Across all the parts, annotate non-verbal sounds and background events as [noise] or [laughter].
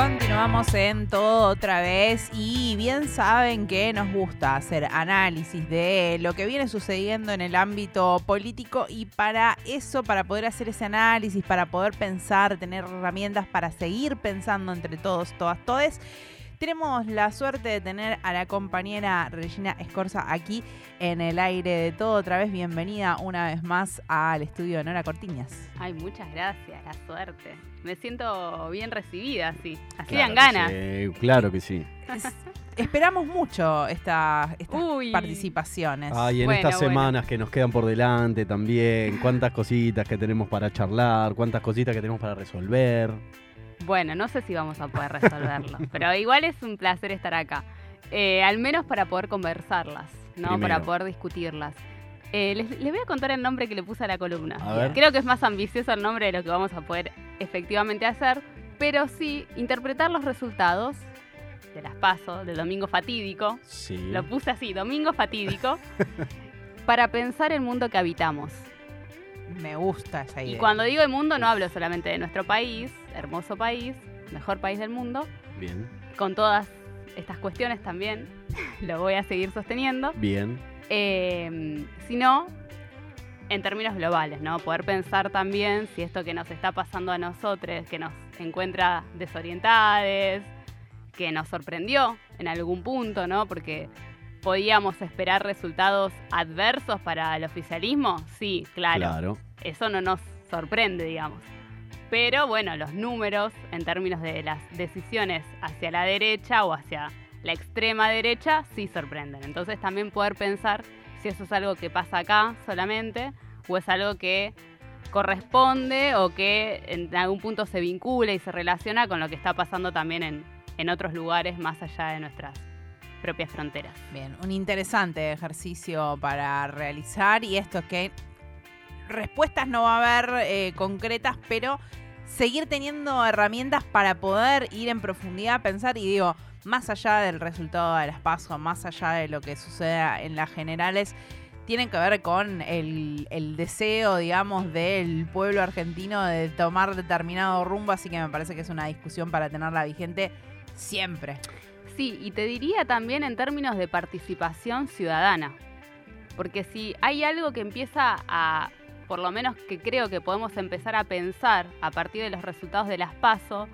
Continuamos en todo otra vez y bien saben que nos gusta hacer análisis de lo que viene sucediendo en el ámbito político y para eso, para poder hacer ese análisis, para poder pensar, tener herramientas para seguir pensando entre todos, todas, todes tenemos la suerte de tener a la compañera Regina Escorza aquí en el aire de todo. Otra vez, bienvenida una vez más al estudio de Nora Cortiñas. Ay, muchas gracias, la suerte. Me siento bien recibida, así. Así dan ganas. claro que sí. esperamos mucho esta, estas participaciones. Ay, en estas semanas que nos quedan por delante también, cuántas cositas que tenemos para charlar, cuántas cositas que tenemos para resolver. Bueno, no sé si vamos a poder resolverlo, [laughs] pero igual es un placer estar acá. Eh, al menos para poder conversarlas, ¿no? Para poder discutirlas. Eh, les, voy a contar el nombre que le puse a la columna. Creo que es más ambicioso el nombre de lo que vamos a poder efectivamente hacer, pero sí interpretar los resultados de las pasos del domingo fatídico. Sí. Lo puse así, domingo fatídico, [laughs] para pensar el mundo que habitamos. Me gusta esa idea. Y cuando digo el mundo no hablo solamente de nuestro país, hermoso país, mejor país del mundo. Bien. Con todas estas cuestiones también [laughs] lo voy a seguir sosteniendo. Bien. Eh, sino en términos globales, ¿no? Poder pensar también si esto que nos está pasando a nosotros, que nos encuentra desorientados, que nos sorprendió en algún punto, ¿no? Porque podíamos esperar resultados adversos para el oficialismo, sí, claro. Claro. Eso no nos sorprende, digamos. Pero bueno, los números en términos de las decisiones hacia la derecha o hacia la extrema derecha sí sorprenden. Entonces también poder pensar si eso es algo que pasa acá solamente o es algo que corresponde o que en algún punto se vincula y se relaciona con lo que está pasando también en, en otros lugares más allá de nuestras propias fronteras. Bien, un interesante ejercicio para realizar y esto es que respuestas no va a haber eh, concretas, pero seguir teniendo herramientas para poder ir en profundidad, pensar y digo, más allá del resultado de las pasos, más allá de lo que suceda en las generales, tienen que ver con el, deseo, digamos, del pueblo argentino de tomar determinado rumbo, así que me parece que es una discusión para tenerla vigente siempre. Sí, y te diría también en términos de participación ciudadana, porque si hay algo que empieza a por lo menos que creo que podemos empezar a pensar a partir de los resultados de las PASO,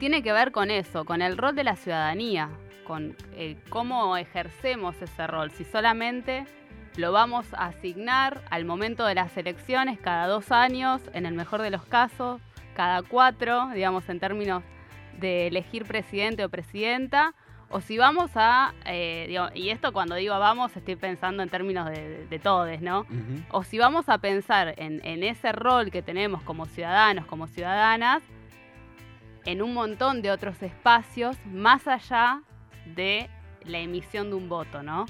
tiene que ver con eso, con el rol de la ciudadanía, con eh, cómo ejercemos ese rol. Si solamente lo vamos a asignar al momento de las elecciones cada dos años, en el mejor de los casos, cada cuatro, digamos, en términos de elegir presidente o presidenta, o si vamos a, eh, y esto cuando digo vamos estoy pensando en términos de, de, todes, ¿no? O si vamos a pensar en, ese rol que tenemos como ciudadanos, como ciudadanas, en un montón de otros espacios más allá de la emisión de un voto, ¿no?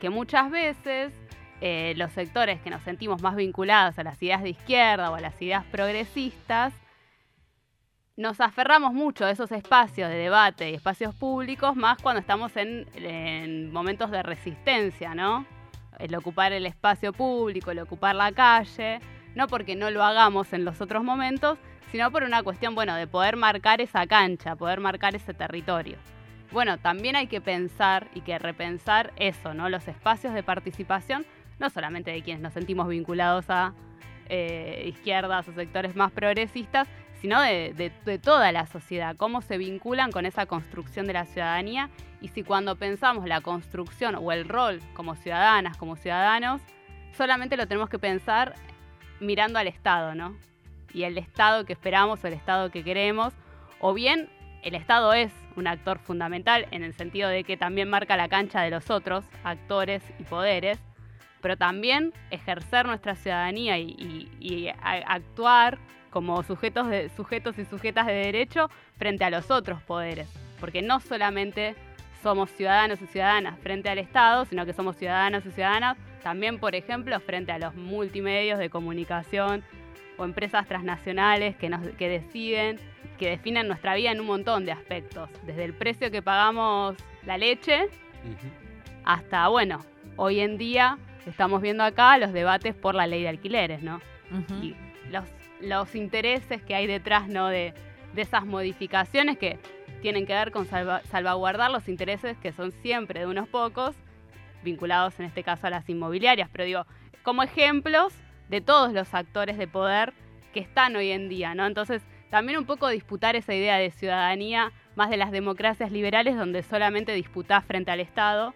Que muchas veces eh, los sectores que nos sentimos más vinculados a las ideas de izquierda o a las ideas progresistas, nos aferramos mucho a esos espacios de debate y espacios públicos, más cuando estamos en, momentos de resistencia, ¿no? El ocupar el espacio público, el ocupar la calle, no porque no lo hagamos en los otros momentos, sino por una cuestión, bueno, de poder marcar esa cancha, poder marcar ese territorio. Bueno, también hay que pensar y que repensar eso, ¿no? Los espacios de participación, no solamente de quienes nos sentimos vinculados a eh, izquierdas o sectores más progresistas, sino de, toda la sociedad, cómo se vinculan con esa construcción de la ciudadanía y si cuando pensamos la construcción o el rol como ciudadanas, como ciudadanos, solamente lo tenemos que pensar mirando al Estado, ¿no? Y el Estado que esperamos o el Estado que queremos, o bien el Estado es un actor fundamental en el sentido de que también marca la cancha de los otros actores y poderes, pero también ejercer nuestra ciudadanía y, actuar como sujetos, de, sujetos y sujetas de derecho frente a los otros poderes, porque no solamente somos ciudadanos y ciudadanas frente al Estado, sino que somos ciudadanos y ciudadanas también, por ejemplo, frente a los multimedios de comunicación o empresas transnacionales que, nos, que deciden, que definen nuestra vida en un montón de aspectos, desde el precio que pagamos la leche hasta, bueno, hoy en día estamos viendo acá los debates por la ley de alquileres, ¿no? Y los, los intereses que hay detrás, ¿no? De, esas modificaciones que tienen que ver con salva- salvaguardar los intereses que son siempre de unos pocos, vinculados en este caso a las inmobiliarias, pero digo, como ejemplos de todos los actores de poder que están hoy en día, ¿no? Entonces, también un poco disputar esa idea de ciudadanía más de las democracias liberales donde solamente disputás frente al Estado.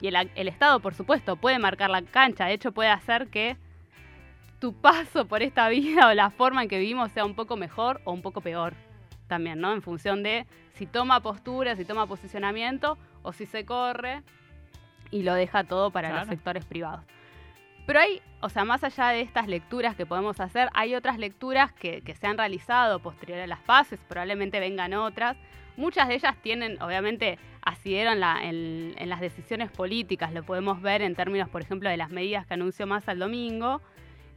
Y el, el Estado, por supuesto, puede marcar la cancha, de hecho puede hacer que tu paso por esta vida [laughs] o la forma en que vivimos sea un poco mejor o un poco peor también, ¿no? En función de si toma postura, si toma posicionamiento o si se corre y lo deja todo para los sectores privados. Pero hay, o sea, más allá de estas lecturas que podemos hacer, hay otras lecturas que, que se han realizado posterior a las paces, probablemente vengan otras. Muchas de ellas tienen, obviamente, asidero en, la- en- en las decisiones políticas, lo podemos ver en términos, por ejemplo, de las medidas que anunció Massa el domingo,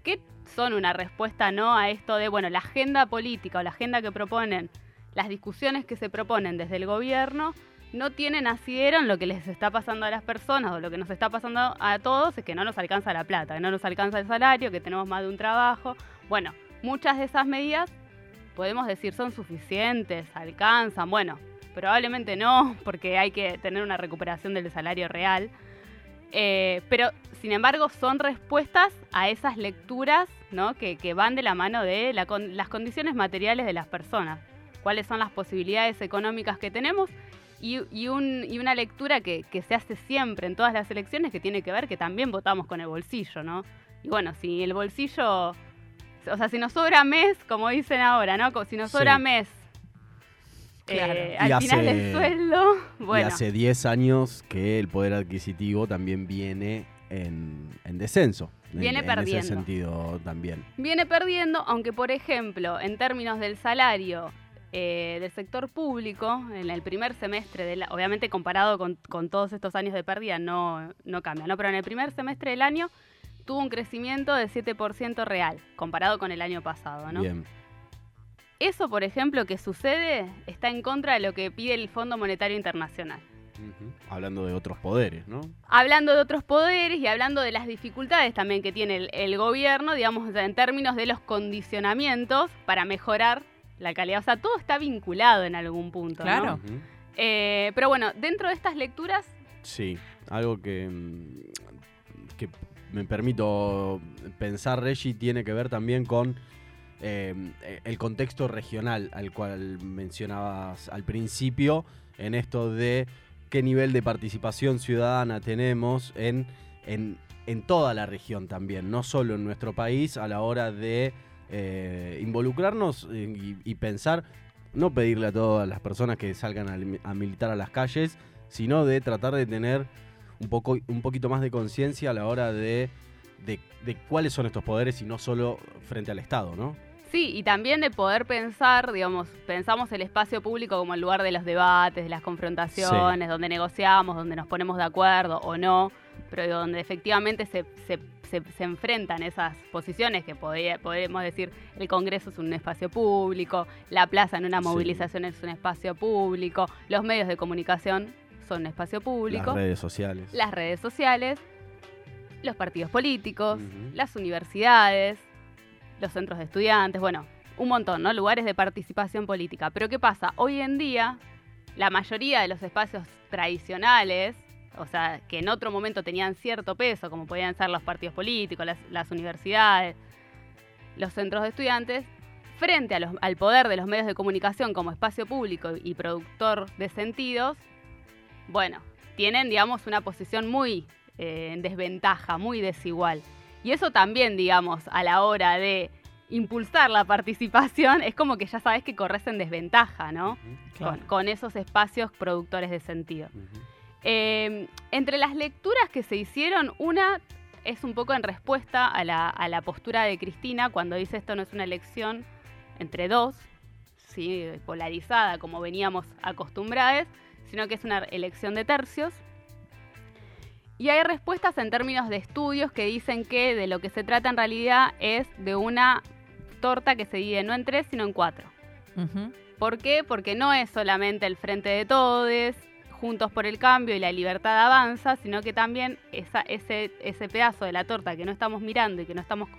que son una respuesta no a esto de, bueno, la agenda política o la agenda que proponen, las discusiones que se proponen desde el gobierno, no tienen asidero en lo que les está pasando a las personas o lo que nos está pasando a todos es que no nos alcanza la plata, que no nos alcanza el salario, que tenemos más de un trabajo. Bueno, muchas de esas medidas podemos decir son suficientes, alcanzan, bueno, probablemente no, porque hay que tener una recuperación del salario real. Eh, pero, sin embargo, son respuestas a esas lecturas ¿no? que, que van de la mano de la con- las condiciones materiales de las personas. Cuáles son las posibilidades económicas que tenemos y, y un- y una lectura que, que se hace siempre en todas las elecciones que tiene que ver que también votamos con el bolsillo, ¿no? Y bueno, si el bolsillo, o sea, si nos sobra mes, como dicen ahora, ¿no? Si nos Sí. sobra mes Claro. eh, final hace- sueldo, bueno. Y hace 10 años que el poder adquisitivo también viene en, en descenso. en- Viene en, perdiendo. ese sentido también. viene perdiendo, aunque por ejemplo, en términos del salario eh, del sector público, en el primer semestre, del, obviamente comparado con, con todos estos años de pérdida, no, no cambia, ¿no? Pero en el primer semestre del año tuvo un crecimiento del 7% real, comparado con el año pasado, ¿no? Bien. Eso, por ejemplo, que sucede, está en contra de lo que pide el Fondo Monetario Internacional. Hablando de otros poderes, ¿no? hablando de otros poderes y hablando de las dificultades también que tiene el, el gobierno, digamos, en términos de los condicionamientos para mejorar la calidad. O sea, todo está vinculado en algún punto. ¿no? Eh, pero bueno, dentro de estas lecturas, Sí, algo que, que me permito pensar, Reggie, tiene que ver también con eh, el contexto regional al cual mencionabas al principio, en esto de qué nivel de participación ciudadana tenemos en, en, en toda la región también, no solo en nuestro país, a la hora de eh, involucrarnos y, y pensar, no pedirle a todas las personas que salgan a, a militar a las calles, sino de tratar de tener un, poco, un poquito más de conciencia a la hora de, de, de cuáles son estos poderes y no solo frente al Estado, ¿no? Sí, y también de poder pensar, digamos, pensamos el espacio público como el lugar de los debates, de las confrontaciones, donde negociamos, donde nos ponemos de acuerdo o no, pero donde efectivamente se, se- se- se enfrentan esas posiciones que podría- podemos decir el Congreso es un espacio público, la plaza en una Sí. movilización es un espacio público, los medios de comunicación son un espacio público, Las redes sociales. las redes sociales, los partidos políticos, las universidades, los centros de estudiantes, bueno, un montón, ¿no? Lugares de participación política. Pero ¿qué pasa? Hoy en día, la mayoría de los espacios tradicionales, o sea, que en otro momento tenían cierto peso, como podían ser los partidos políticos, las, universidades, los centros de estudiantes, frente al poder de los medios de comunicación como espacio público y productor de sentidos, bueno, tienen, digamos, una posición muy eh, en desventaja, muy desigual. Y eso también, digamos, a la hora de impulsar la participación, es como que ya sabes que corres en desventaja, ¿no? Claro. Con, con esos espacios productores de sentido. Eh, entre las lecturas que se hicieron, una es un poco en respuesta a la, a la postura de Cristina cuando dice esto no es una elección entre dos, ¿sí? polarizada como veníamos acostumbrados, sino que es una elección de tercios. Y hay respuestas en términos de estudios que dicen que de lo que se trata en realidad es de una torta que se divide no en tres, sino en cuatro. ¿Por qué? Porque no es solamente el frente de todes, juntos por el cambio y la libertad avanza, sino que también esa- ese, ese pedazo de la torta que no estamos mirando y que no estamos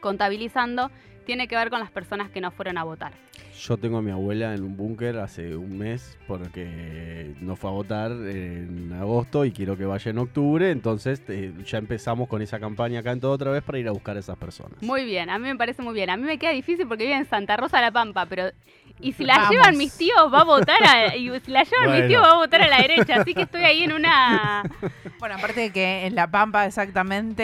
contabilizando tiene que ver con las personas que no fueron a votar. Yo tengo a mi abuela en un búnker hace un mes porque no fue a votar en agosto y quiero que vaya en octubre. Entonces eh, ya empezamos con esa campaña acá en todo otra vez para ir a buscar a esas personas. Muy bien, a mí me parece muy bien. A mí me queda difícil porque vive en Santa Rosa La Pampa, pero y si la Vamos. llevan mis tíos va a votar a, y si la llevan mis tíos va a votar a la derecha, así que estoy ahí en una Bueno, aparte de que en La Pampa exactamente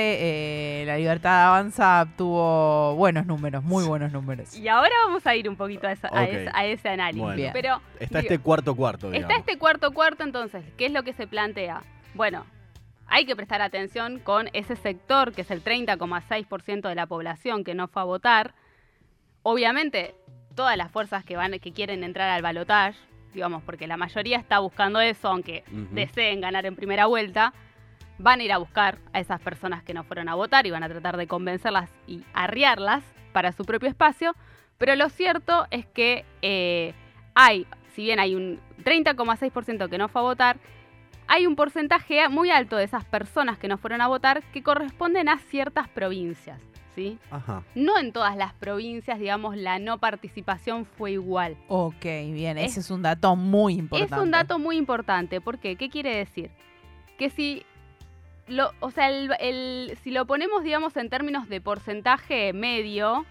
eh, la Libertad Avanza tuvo buenos números, muy buenos números. y ahora vamos a ir un poquito a, esa- a ese, a ese análisis. Bueno. Pero Está digo, este cuarto cuarto, digamos. Está este cuarto cuarto, entonces, ¿qué es lo que se plantea? Bueno, hay que prestar atención con ese sector, que es el 30,6% de la población que no fue a votar. Obviamente, todas las fuerzas que van que quieren entrar al balotaje, digamos, porque la mayoría está buscando eso, aunque deseen ganar en primera vuelta, van a ir a buscar a esas personas que no fueron a votar y van a tratar de convencerlas y arriarlas para su propio espacio. Pero lo cierto es que eh, hay, si bien hay un 30,6% que no fue a votar, hay un porcentaje muy alto de esas personas que no fueron a votar que corresponden a ciertas provincias, ¿sí? Ajá. No en todas las provincias, digamos, la no participación fue igual. Ok, bien, Es- ese es un dato muy importante. Es un dato muy importante. ¿Por qué? ¿Qué quiere decir? Que si lo, o sea, el- el- si lo ponemos, digamos, en términos de porcentaje medio,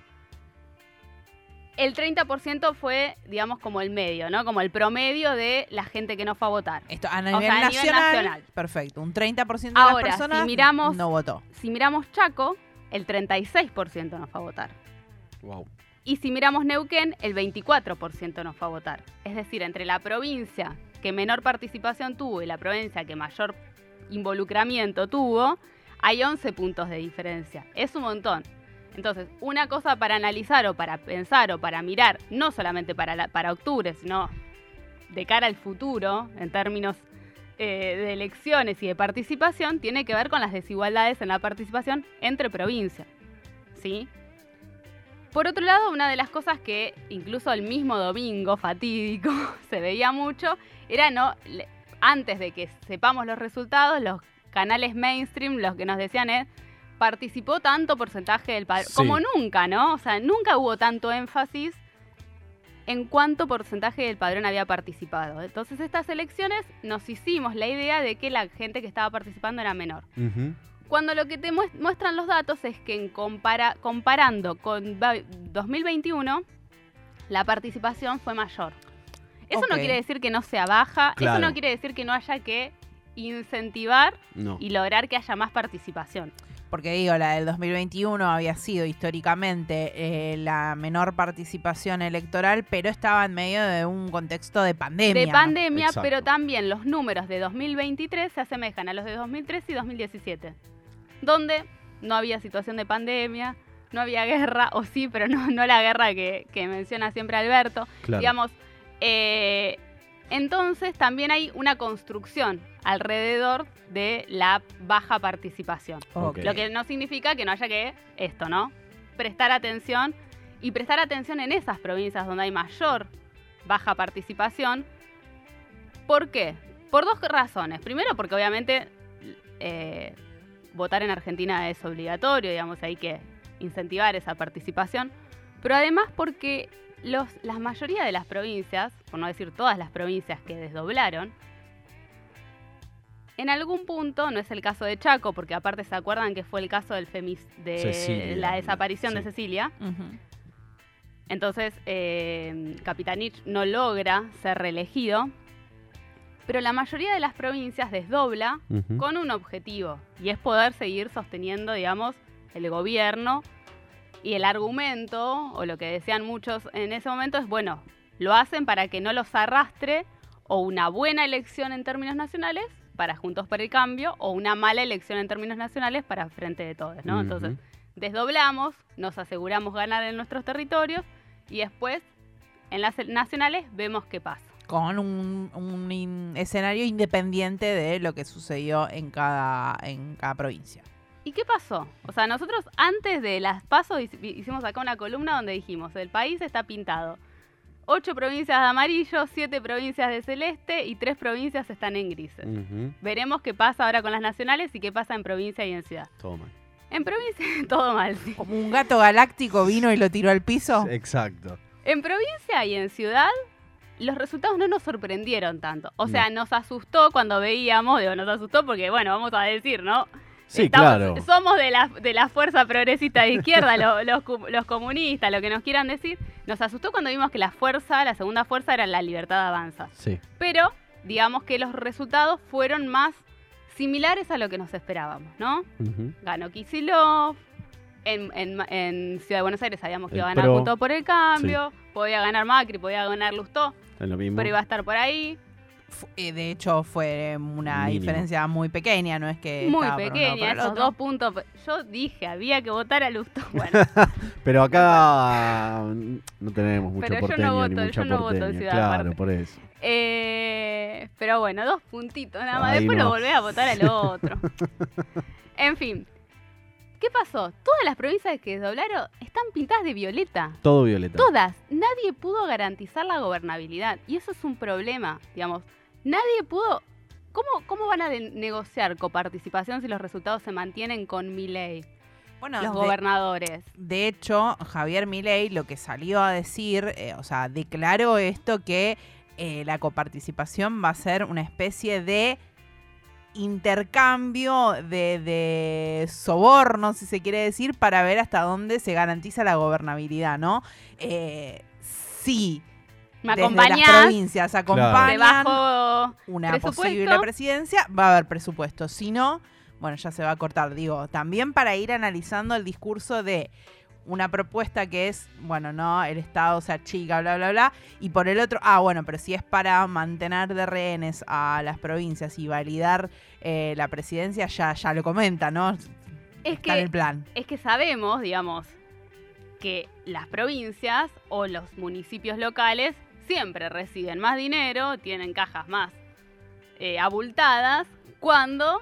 el 30% fue, digamos, como el medio, ¿no? Como el promedio de la gente que no fue a votar. Esto a O nivel, a nivel nacional, nacional. perfecto. Un 30% de Ahora, las si personas miramos- no votó. Si miramos Chaco, el 36% no fue a votar. Wow. Y si miramos Neuquén, el 24% no fue a votar. Es decir, entre la provincia que menor participación tuvo y la provincia que mayor involucramiento tuvo, hay 11 puntos de diferencia. Es un montón. Entonces, una cosa para analizar o para pensar o para mirar, no solamente para, la- para octubre, sino de cara al futuro, en términos eh, de elecciones y de participación, tiene que ver con las desigualdades en la participación entre provincias. ¿Sí? Por otro lado, una de las cosas que incluso el mismo domingo fatídico [laughs] se veía mucho era no antes de que sepamos los resultados, los canales mainstream los que nos decían es participó tanto porcentaje del padrón Sí. como nunca, ¿no? O sea, nunca hubo tanto énfasis en cuánto porcentaje del padrón había participado. Entonces, estas elecciones nos hicimos la idea de que la gente que estaba participando era menor. Cuando lo que te muest- muestran los datos es que en compara- comparando con va- 2021, la participación fue mayor. Eso no quiere decir que no sea baja, eso no quiere decir que no haya que incentivar No. y lograr que haya más participación. Porque digo, la del 2021 había sido históricamente eh, la menor participación electoral, pero estaba en medio de un contexto de pandemia. De pandemia, Exacto. pero también los números de 2023 se asemejan a los de 2013 y 2017, donde no había situación de pandemia, no había guerra, o sí, pero no, no la guerra que, que menciona siempre Alberto. Claro. Digamos, eh, entonces también hay una construcción alrededor de la baja participación. Lo que no significa que no haya que esto, ¿no? Prestar atención y prestar atención en esas provincias donde hay mayor baja participación. ¿Por qué? Por dos razones. Primero, porque obviamente eh, votar en Argentina es obligatorio, digamos, hay que incentivar esa participación. Pero además porque los, la mayoría de las provincias, por no decir todas las provincias que desdoblaron, en algún punto, no es el caso de Chaco, porque aparte se acuerdan que fue el caso del femis, de Cecilia, la desaparición de. Cecilia. Entonces, eh, Capitanich no logra ser reelegido, pero la mayoría de las provincias desdobla con un objetivo, y es poder seguir sosteniendo, digamos, el gobierno. Y el argumento, o lo que decían muchos en ese momento, es, bueno, lo hacen para que no los arrastre o una buena elección en términos nacionales para Juntos por el Cambio o una mala elección en términos nacionales para Frente de Todos, ¿no? Entonces, desdoblamos, nos aseguramos ganar en nuestros territorios y después en las nacionales vemos qué pasa. Con un, un in- escenario independiente de lo que sucedió en cada, en cada provincia. ¿Y qué pasó? O sea, nosotros antes de las pasos hicimos acá una columna donde dijimos, el país está pintado. Ocho provincias de amarillo, siete provincias de celeste y tres provincias están en grises. Veremos qué pasa ahora con las nacionales y qué pasa en provincia y en ciudad. Todo mal. En provincia [laughs] todo mal, sí. Como un gato galáctico vino y lo tiró al piso. Exacto. En provincia y en ciudad, los resultados no nos sorprendieron tanto. O sea, nos asustó cuando veíamos, digo, nos asustó porque, bueno, vamos a decir, ¿no? Sí, Estamos- claro. Somos de la, de la fuerza progresista de izquierda, lo- los, los comunistas, lo que nos quieran decir. Nos asustó cuando vimos que la fuerza, la segunda fuerza era la libertad avanza. Sí. Pero digamos que los resultados fueron más similares a lo que nos esperábamos, ¿no? Ganó Kisilov. En, en- en Ciudad de Buenos Aires sabíamos que El iba a ganar PRO. Por el Cambio. Podía ganar Macri, podía ganar Lustó, Es lo mismo. pero iba a estar por ahí. Eh, de hecho, fue una Mínimo. diferencia muy pequeña, no es que. Muy pequeña, esos otro. dos puntos. Yo dije, había que votar a Lustó. [laughs] Bueno, Pero acá no tenemos mucho Pero yo no porteño voto, ni yo no voto en porteña. Ciudad Claro, Aparte. por eso. Eh, pero bueno, dos puntitos nada más. Después no. lo volvés a votar al otro. [laughs] en fin. ¿Qué pasó? Todas las provincias que desdoblaron están pintadas de violeta. Todo violeta. Todas. Nadie pudo garantizar la gobernabilidad. Y eso es un problema, digamos. Nadie pudo... ¿Cómo, cómo van a negociar coparticipación si los resultados se mantienen con mi ley? Bueno, Los de- gobernadores. De hecho, Javier Milei lo que salió a decir, eh, o sea, declaró esto que eh, la coparticipación va a ser una especie de intercambio de, de soborno, si se quiere decir, para ver hasta dónde se garantiza la gobernabilidad, ¿no? Eh, sí, ¿Me desde las provincias acompañan Debajo... una posible presidencia, va a haber presupuesto. Si no, bueno, ya se va a cortar. Digo, también para ir analizando el discurso de una propuesta que es, bueno, no, el Estado se achica, bla, bla, bla. Y por el otro, ah, bueno, pero si es para mantener de rehenes a las provincias y validar eh, la presidencia, ya, ya lo comenta, ¿no? Es Está en el que, plan. es que sabemos, digamos, que las provincias o los municipios locales siempre reciben más dinero, tienen cajas más eh, abultadas, cuando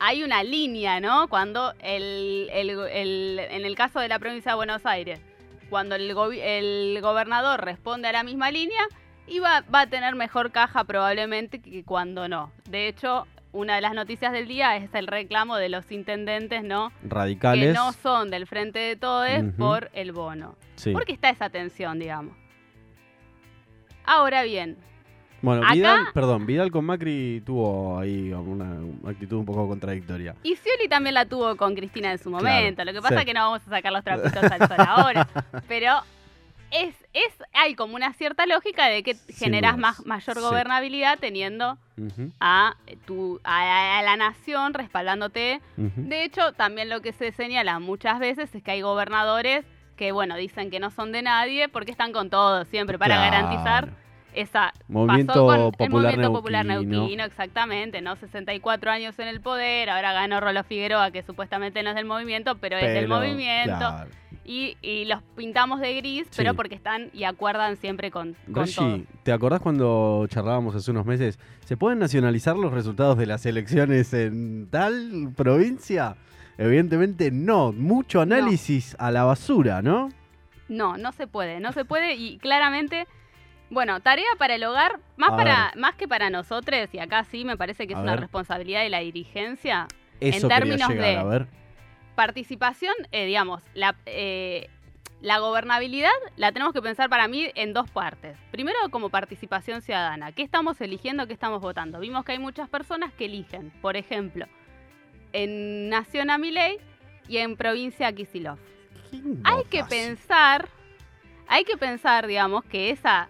hay una línea, ¿no? Cuando el, el- el- en el caso de la provincia de Buenos Aires, cuando el, gobernador responde a la misma línea, y va, va a tener mejor caja probablemente que cuando no. De hecho, una de las noticias del día es el reclamo de los intendentes, ¿no? Radicales. Que no son del frente de todos por el bono. Sí. ¿Por qué está esa tensión, digamos? Ahora bien, Bueno, Acá- Vidal, perdón, Vidal con Macri tuvo ahí una actitud un poco contradictoria. y Scioli también la tuvo con Cristina en su momento. Lo que pasa sí. es que no vamos a sacar los trapitos al sol ahora. Pero es, es, hay como una cierta lógica de que Sin dudas. más, mayor Sí. gobernabilidad teniendo a, tu, a, a la nación respaldándote. De hecho, también lo que se señala muchas veces es que hay gobernadores que, bueno, dicen que no son de nadie porque están con todo siempre para Claro. garantizar esa... Movimiento pasó con Popular el movimiento popular Neuquino. exactamente, ¿no? 64 años en el poder, ahora ganó Rolo Figueroa, que supuestamente no es del movimiento, pero, es del movimiento. claro. Y, y los pintamos de gris, Sí. pero porque están y acuerdan siempre con, con todo. ¿te acordás cuando charlábamos hace unos meses? ¿Se pueden nacionalizar los resultados de las elecciones en tal provincia? Evidentemente no. Mucho análisis a la basura, ¿no? No, no se puede, no se puede y claramente, bueno, tarea para el hogar, más, A para, más que para nosotros, y acá sí me parece que es A una ver. responsabilidad de la dirigencia, Eso términos llegar, de- a ver. participación, eh, digamos, la, eh, la gobernabilidad la tenemos que pensar para mí en dos partes. Primero, como participación ciudadana. ¿Qué estamos eligiendo? ¿Qué estamos votando? Vimos que hay muchas personas que eligen, por ejemplo, en Nación a Milei y en Provincia a Kicillof. Hay que pensar, hay que pensar, digamos, que esa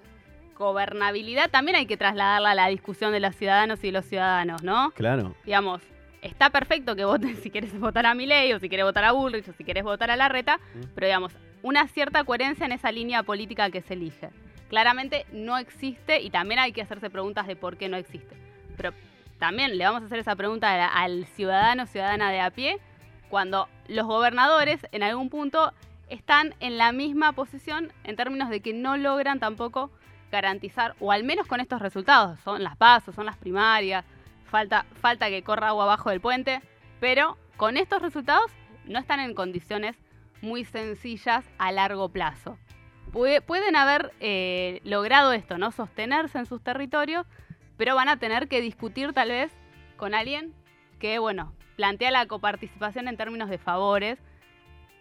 gobernabilidad también hay que trasladarla a la discusión de los ciudadanos y los ciudadanos, ¿no? Claro. Digamos, está perfecto que voten [laughs] si quieres votar a Milei o si quieres votar a Bullrich o si quieres votar a Larreta, Mm. pero digamos, una cierta coherencia en esa línea política que se elige. Claramente no existe y también hay que hacerse preguntas de por qué no existe. Pero también le vamos a hacer esa pregunta al ciudadano, ciudadana de a pie, cuando los gobernadores en algún punto están en la misma posición en términos de que no logran tampoco garantizar, o al menos con estos resultados, son las pasos, son las primarias, falta, falta que corra agua abajo del puente, pero con estos resultados no están en condiciones muy sencillas a largo plazo. Pue- pueden haber eh, logrado esto, ¿no? Sostenerse en sus territorios, pero van a tener que discutir tal vez con alguien que, bueno, plantea la coparticipación en términos de favores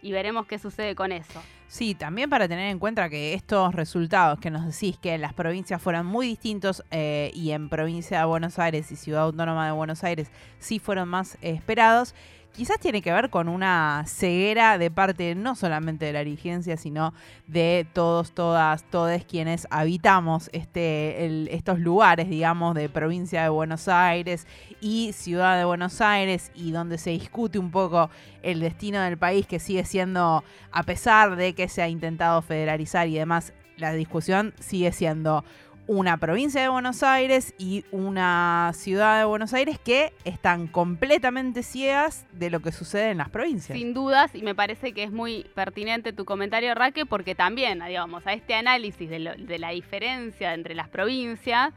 y veremos qué sucede con eso. Sí, también para tener en cuenta que estos resultados que nos decís que en las provincias fueron muy distintos eh, y en provincia de Buenos Aires y Ciudad Autónoma de Buenos Aires sí fueron más esperados, quizás tiene que ver con una ceguera de parte no solamente de la dirigencia, sino de todos, todas, todos quienes habitamos este, estos lugares, digamos, de provincia de Buenos Aires y ciudad de Buenos Aires y donde se discute un poco el destino del país que sigue siendo, a pesar de que se ha intentado federalizar y demás, la discusión sigue siendo una provincia de Buenos Aires y una ciudad de Buenos Aires que están completamente ciegas de lo que sucede en las provincias. Sin dudas, y me parece que es muy pertinente tu comentario, Raque, porque también, digamos, a este análisis de, la diferencia entre las provincias,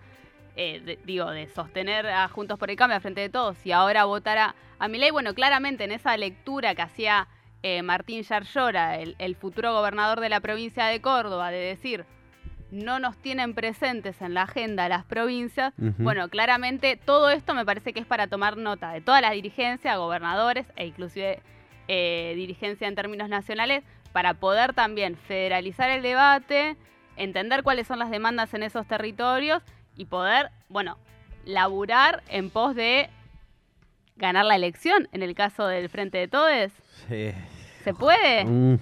eh, digo, de sostener a Juntos por el Cambio frente de todos y ahora votar a, a ley, bueno, claramente en esa lectura que hacía eh, Martín Yarlora, el futuro gobernador de la provincia de Córdoba, de decir, no nos tienen presentes en la agenda las provincias, bueno, claramente todo esto me parece que es para tomar nota de toda la dirigencia, gobernadores e inclusive eh, dirigencia en términos nacionales, para poder también federalizar el debate, entender cuáles son las demandas en esos territorios y poder, bueno, laburar en pos de ganar la elección en el caso del Frente de Todes. Sí. ¿Se puede? Mm.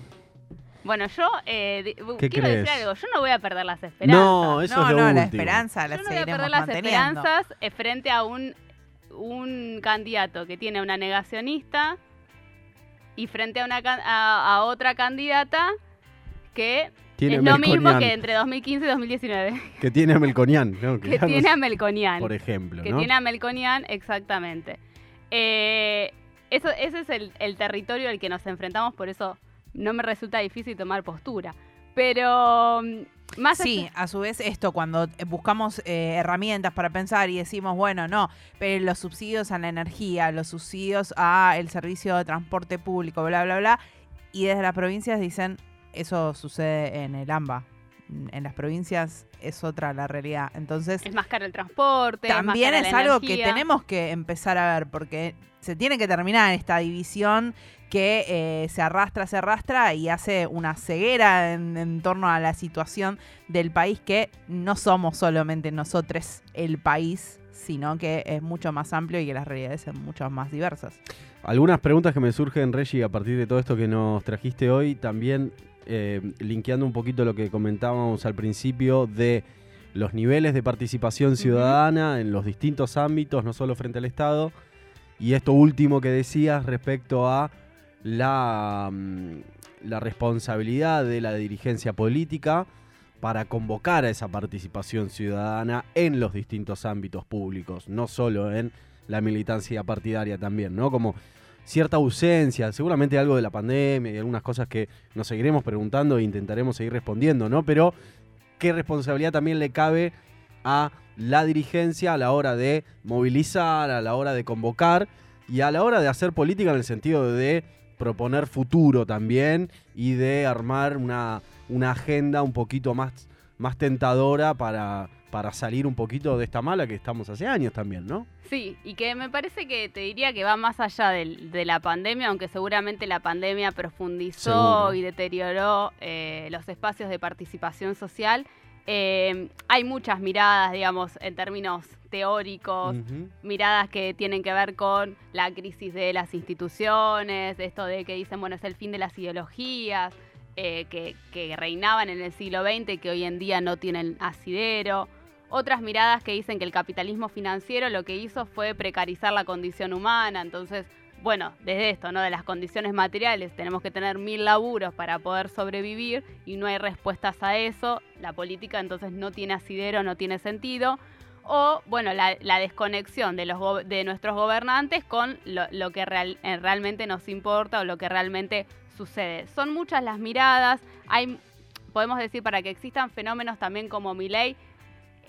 Bueno, yo eh, quiero decir algo. Yo no voy a perder las esperanzas. No, eso es lo no, la esperanza la Yo no voy a perder las esperanzas eh, frente a un, un candidato que tiene una negacionista y frente a, una, a, otra candidata que es lo mismo que entre 2015 y 2019. Que tiene a Melconian, ¿no? [laughs] Que, tiene a Melconian. Por ejemplo. Que tiene a Melconian, exactamente. Eh, eso, ese es el, el territorio al que nos enfrentamos, por eso no me resulta difícil tomar postura. Pero mm, más Sí, a su vez esto, cuando buscamos eh, herramientas para pensar y decimos, bueno, no, pero los subsidios a la energía, los subsidios a el servicio de transporte público, bla, bla, bla, y desde las provincias dicen, eso sucede en el AMBA. En las provincias es otra la realidad. Entonces. Es más caro el transporte. También es, algo que tenemos que empezar a ver, porque se tiene que terminar esta división que eh, se arrastra, se arrastra y hace una ceguera en, torno a la situación del país que no somos solamente nosotros el país, sino que es mucho más amplio y que las realidades son mucho más diversas. Algunas preguntas que me surgen, Reggie, a partir de todo esto que nos trajiste hoy, también eh, linkeando un poquito lo que comentábamos al principio de los niveles de participación ciudadana en los distintos ámbitos, no solo frente al Estado, y esto último que decías respecto a la, mm, la responsabilidad de la dirigencia política para convocar a esa participación ciudadana en los distintos ámbitos públicos, no solo en la militancia partidaria también, ¿no? Como cierta ausencia, seguramente algo de la pandemia y algunas cosas que nos seguiremos preguntando e intentaremos seguir respondiendo, ¿no? Pero qué responsabilidad también le cabe a la dirigencia a la hora de movilizar, a la hora de convocar y a la hora de hacer política en el sentido de proponer futuro también y de armar una, una agenda un poquito más, más tentadora para, para salir un poquito de esta mala que estamos hace años también, ¿no? Sí, y que me parece que te diría que va más allá de, la pandemia, aunque seguramente la pandemia profundizó y deterioró eh, los espacios de participación social. Eh, hay muchas miradas, digamos, en términos teóricos, miradas que tienen que ver con la crisis de las instituciones, esto de que dicen, bueno, es el fin de las ideologías, eh, que, que, reinaban en el siglo XX y que hoy en día no tienen asidero. Otras miradas que dicen que el capitalismo financiero lo que hizo fue precarizar la condición humana, entonces, bueno, desde esto, ¿no? De las condiciones materiales, tenemos que tener mil laburos para poder sobrevivir y no hay respuestas a eso, la política entonces no tiene asidero, no tiene sentido. O, bueno, la, desconexión de, los de nuestros gobernantes con lo, que eh, realmente nos importa o lo que realmente sucede. Son muchas las miradas, hay, podemos decir, para que existan fenómenos también como mi ley,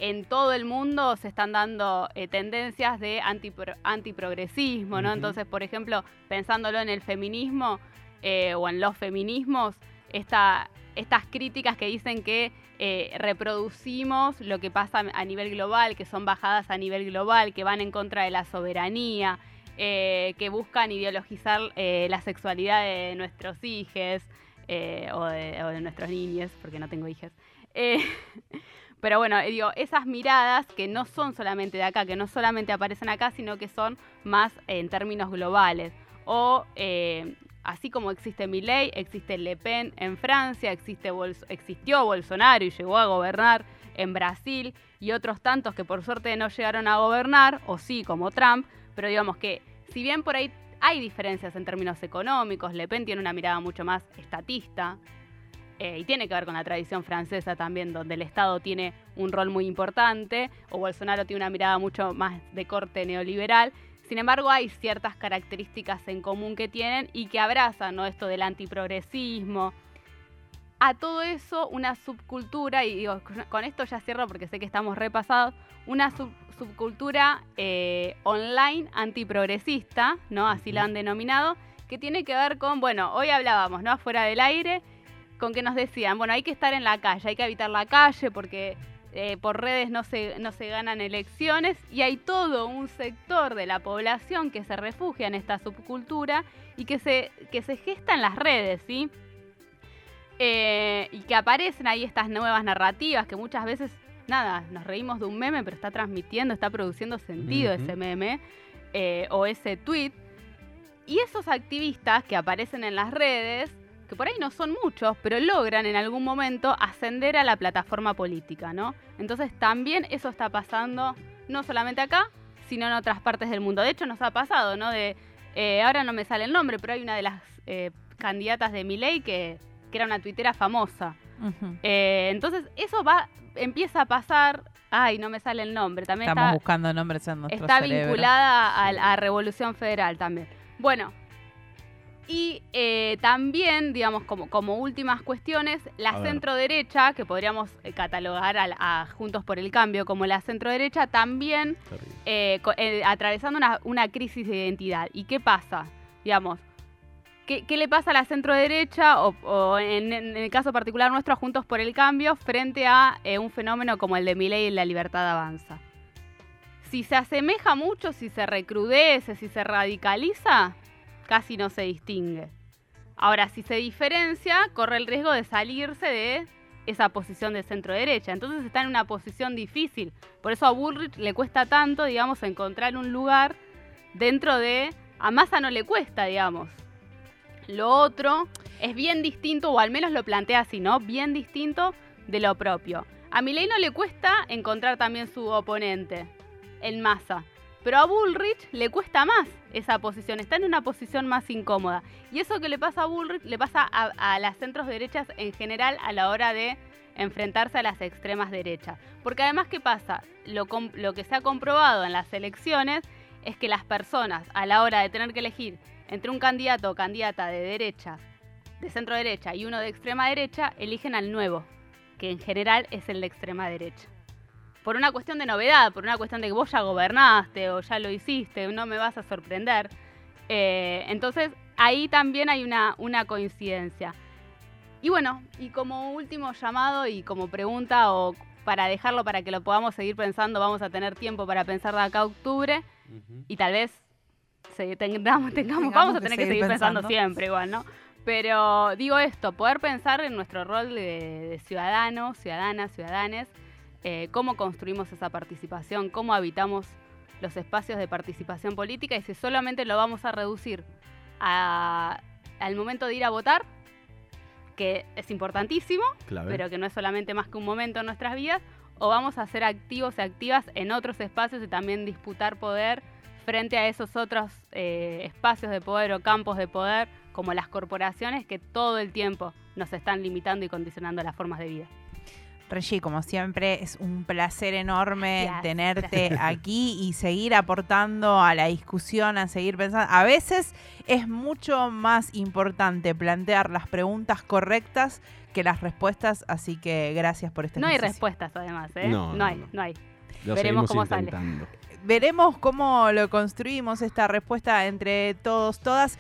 en todo el mundo se están dando eh, tendencias de antiprogresismo, ¿no? Entonces, por ejemplo, pensándolo en el feminismo eh, o en los feminismos, estas críticas que dicen que eh, reproducimos lo que pasa a nivel global, que son bajadas a nivel global, que van en contra de la soberanía, que buscan ideologizar la sexualidad de nuestros hijos eh, o, de, o de nuestros niños, porque no tengo hijas. [laughs] Eh, pero bueno, digo, esas miradas que no son solamente de acá, que no solamente aparecen acá, sino que son más en términos globales. O eh, así como existe Milley, existe Le Pen en Francia, existe existió Bolsonaro y llegó a gobernar en Brasil y otros tantos que por suerte no llegaron a gobernar, o sí, como Trump, pero digamos que si bien por ahí hay diferencias en términos económicos, Le Pen tiene una mirada mucho más estatista, eh, y tiene que ver con la tradición francesa también, donde el Estado tiene un rol muy importante, o Bolsonaro tiene una mirada mucho más de corte neoliberal. Sin embargo, hay ciertas características en común que tienen y que abrazan ¿no? esto del antiprogresismo. A todo eso, una subcultura, y digo, con- esto ya cierro porque sé que estamos repasados, una sub- subcultura eh, online antiprogresista, ¿no? Así la han denominado, que tiene que ver con, bueno, hoy hablábamos, ¿no? Afuera del aire, con que nos decían, bueno, hay que estar en la calle, hay que habitar la calle porque eh, por redes no se, no se ganan elecciones y hay todo un sector de la población que se refugia en esta subcultura y que se, que se gesta en las redes, ¿sí? Eh, y que aparecen ahí estas nuevas narrativas que muchas veces, nada, nos reímos de un meme, pero está transmitiendo, está produciendo sentido ese meme eh, o ese tweet. Y esos activistas que aparecen en las redes, que por ahí no son muchos, pero logran en algún momento ascender a la plataforma política, ¿no? Entonces también eso está pasando no solamente acá, sino en otras partes del mundo. De hecho, nos ha pasado, ¿no? De, eh, ahora no me sale el nombre, pero hay una de las eh, candidatas de Milei que, que era una tuitera famosa. Eh, entonces, eso va, empieza a pasar. Ay, no me sale el nombre. También Estamos está, buscando nombres en nuestro está cerebro. vinculada a, a Revolución Federal también. Bueno, y eh, también, digamos, como, como últimas cuestiones, la A ver. centro derecha, que podríamos eh, catalogar a, Juntos por el Cambio como la centro derecha, también eh, eh, atravesando una, una crisis de identidad. ¿Y qué pasa? Digamos, ¿qué, qué le pasa a la centro derecha o, o en, en el caso particular nuestro, a Juntos por el Cambio, frente a un fenómeno como el de Milei y la libertad avanza? Si se asemeja mucho, si se recrudece, si se radicaliza, casi no se distingue. Ahora, si se diferencia, corre el riesgo de salirse de esa posición de centro derecha. Entonces está en una posición difícil. Por eso a Bullrich le cuesta tanto, digamos, encontrar un lugar dentro de... A Massa no le cuesta, digamos. Lo otro es bien distinto, o al menos lo plantea así, ¿no? Bien distinto de lo propio. A Milei no le cuesta encontrar también su oponente, en Massa. Pero a Bullrich le cuesta más esa posición, está en una posición más incómoda. Y eso que le pasa a Bullrich le pasa a, las centros derechas en general a la hora de enfrentarse a las extremas derechas. Porque además, ¿qué pasa? Lo, lo que se ha comprobado en las elecciones es que las personas a la hora de tener que elegir entre un candidato o candidata de derecha, de centro derecha y uno de extrema derecha, eligen al nuevo, que en general es el de extrema derecha. Por una cuestión de novedad, por una cuestión de que vos ya gobernaste o ya lo hiciste, no me vas a sorprender. Eh, entonces, ahí también hay una, una coincidencia. Y bueno, y como último llamado y como pregunta o para dejarlo para que lo podamos seguir pensando, vamos a tener tiempo para pensar de acá a octubre y tal vez se- tengamos, tengamos, vamos a tener que seguir seguir pensando pensando. siempre igual, ¿no? Pero digo esto, poder pensar en nuestro rol de, de ciudadanos, ciudadanas, ciudadanes, eh, cómo construimos esa participación, cómo habitamos los espacios de participación política y si solamente lo vamos a reducir a- al momento de ir a votar, que es importantísimo, Clave. pero que no es solamente más que un momento en nuestras vidas, o vamos a ser activos y activas en otros espacios y también disputar poder frente a esos otros eh, espacios de poder o campos de poder, como las corporaciones que todo el tiempo nos están limitando y condicionando las formas de vida. Reggie, como siempre, es un placer enorme Gracias, tenerte aquí y seguir aportando a la discusión, a seguir pensando. A veces es mucho más importante plantear las preguntas correctas que las respuestas, así que gracias por este No hay respuestas además, ¿eh? No, no, hay, no. no hay. Lo veremos cómo sale. intentando. Veremos cómo lo construimos esta respuesta entre todos, todas.